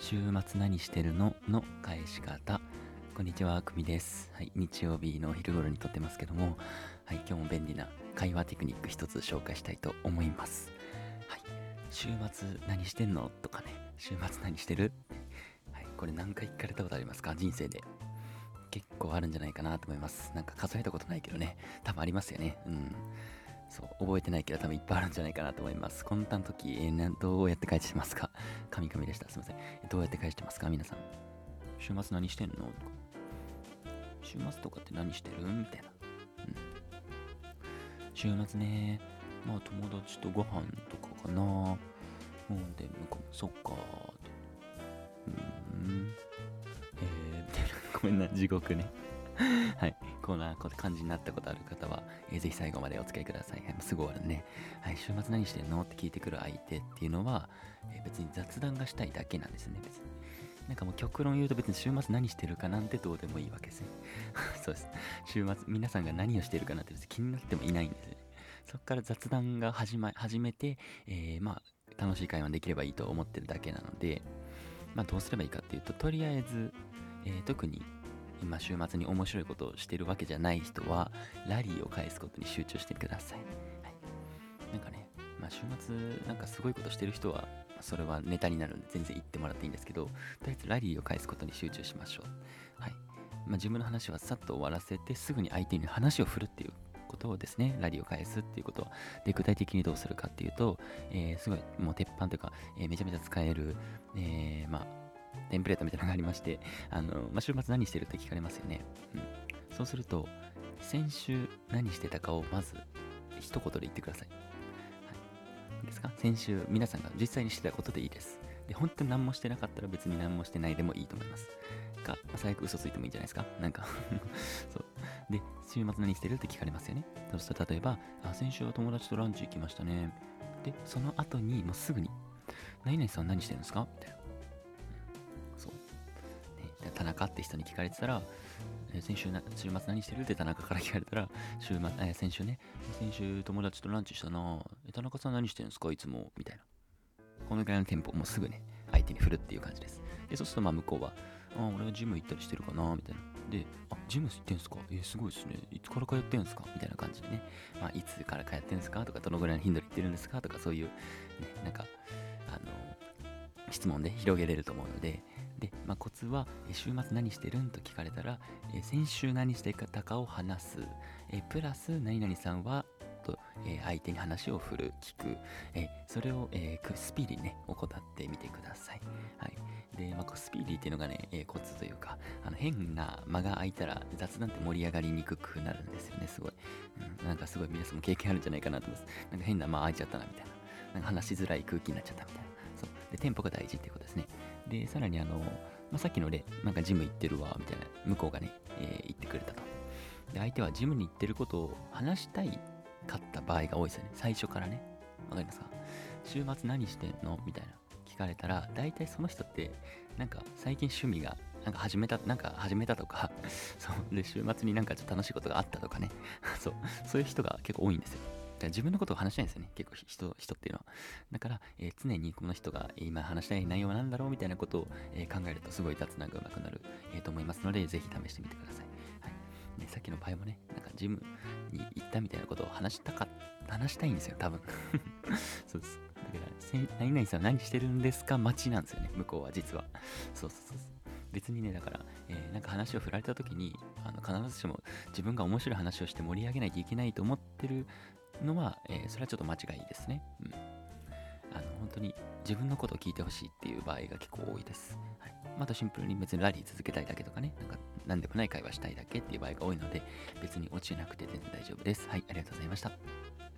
週末何してるの？の返し方。こんにちは、くみです。はい、日曜日のお昼頃に撮ってますけども、はい、今日も便利な会話テクニック一つ紹介したいと思います。はい、週末何してんの？とかね、週末何してる？はい、これ何回聞かれたことありますか？人生で。結構あるんじゃないかなと思います。なんか数えたことないけどね、多分ありますよね。うん。そう、覚えてないけど多分いっぱいあるんじゃないかなと思います。こんな時、えーどうやって返してますか？神々でした。すいません。どうやって返してますか？皆さん。週末何してんの？とか。週末とかって何してる？みたいな。うん。週末ね、まあ友達とご飯とかかな。うんで、向こう、そっかーって。うん。えー、みたいな。ごめんな、地獄ね。はい。こんな感じになったことある方は、えーぜひ最後までお付き合いください。はい、すぐ終わるね。はい、週末何してんの？って聞いてくる相手っていうのは、えー別に雑談がしたいだけなんですね、別に。なんかもう極論言うと別に週末何してるかなんてどうでもいいわけですね。そうです。週末、皆さんが何をしてるかなんて別に気になってもいないんですね。そこから雑談が始,、ま、始めて、えーまあ、楽しい会話できればいいと思ってるだけなので、まあ、どうすればいいかっていうと、とりあえず、えー特に今週末に面白いことをしてるわけじゃない人は、ラリーを返すことに集中してください。はい。なんかね、まあ、週末、なんかすごいことしてる人は、それはネタになるんで全然言ってもらっていいんですけど、とりあえずラリーを返すことに集中しましょう。はい。まあ、自分の話はさっと終わらせて、すぐに相手に話を振るっていうことをですね、ラリーを返すっていうこと、で、具体的にどうするかっていうと、えーすごい、もう鉄板というか、えーめちゃめちゃ使える、えーまあ、テンプレートみたいなのがありまして、あの、まあ、週末何してるって聞かれますよね。うん。そうすると、先週何してたかをまず一言で言ってください。はい。いいですか？先週皆さんが実際にしてたことでいいです。で、本当に何もしてなかったら別に何もしてないでもいいと思います。か、まあ最悪嘘ついてもいいんじゃないですか？なんか そう。で、週末何してるって聞かれますよね？そしたら例えば、あ、先週は友達とランチ行きましたね。で、その後にもうすぐに、何々さん何してるんですか？みたいな。って人に聞かれてたら、えー先週な、週末何してる？って田中から聞かれたら、週末、えー先週ね、先週友達とランチしたなえ田中さん何してるんですか？いつもみたいな。このぐらいのテンポ、もうすぐね、相手に振るっていう感じです。で、そうすると、まあ、向こうは、あ、俺はジム行ったりしてるかな？みたいな。で、あ、ジム行ってんすか？えーすごいですね。いつから通ってんすか？みたいな感じでね。まあ、いつから通ってんすか？とか、どのぐらいの頻度で行ってるんですか？とか、そういう、ね、なんか、あの、質問で広げれると思うので、で、まあ、コツは、週末何してるんと聞かれたら、え先週何してたかを話す。えプラス、何々さんは、と、え相手に話を振る、聞く、えそれを、えスピーディーにね、怠ってみてください。はい。で、まあ、スピーディーっていうのがね、えコツというか、あの変な間が空いたら雑談って盛り上がりにくくなるんですよね、すごい。うん、なんかすごい皆さんも経験あるんじゃないかなと思います。なんか変な間空いちゃったな、みたいな。なんか話しづらい空気になっちゃったみたいな。で、テンポが大事っていうことですね。で、さらにあの、まあ、さっきの例、なんかジム行ってるわ、みたいな、向こうがね、えー言ってくれたと。で、相手はジムに行ってることを話したいかった場合が多いですよね。最初からね。わかりますか？週末何してんの？みたいな。聞かれたら、大体その人って、なんか最近趣味が、なんか始めた、なんか始めたとか、そう。で、週末になんかちょっと楽しいことがあったとかね。そう。そういう人が結構多いんですよ。から自分のことを話したいんですよね。結構人、人っていうのは。だから、えー常にこの人が今話したい内容は何だろうみたいなことを、えー考えるとすごい雑談が上手くなる、えーと思いますので、ぜひ試してみてください。はい。ね、さっきの場合もね、なんかジムに行ったみたいなことを話したか、話したいんですよ、多分。そうです。だから、何々さんは何してるんですか？待ちなんですよね、向こうは実は。そうそうそう。別にね、だから、えーなんか話を振られた時に、あの必ずしも自分が面白い話をして盛り上げないといけないと思ってるのは、えーそれはちょっと間違いですね。うん。あの、本当に自分のことを聞いてほしいっていう場合が結構多いです。はい。またシンプルに別にラリー続けたいだけとかね、なんか何でもない会話したいだけっていう場合が多いので、別に落ちなくて全然大丈夫です。はい、ありがとうございました。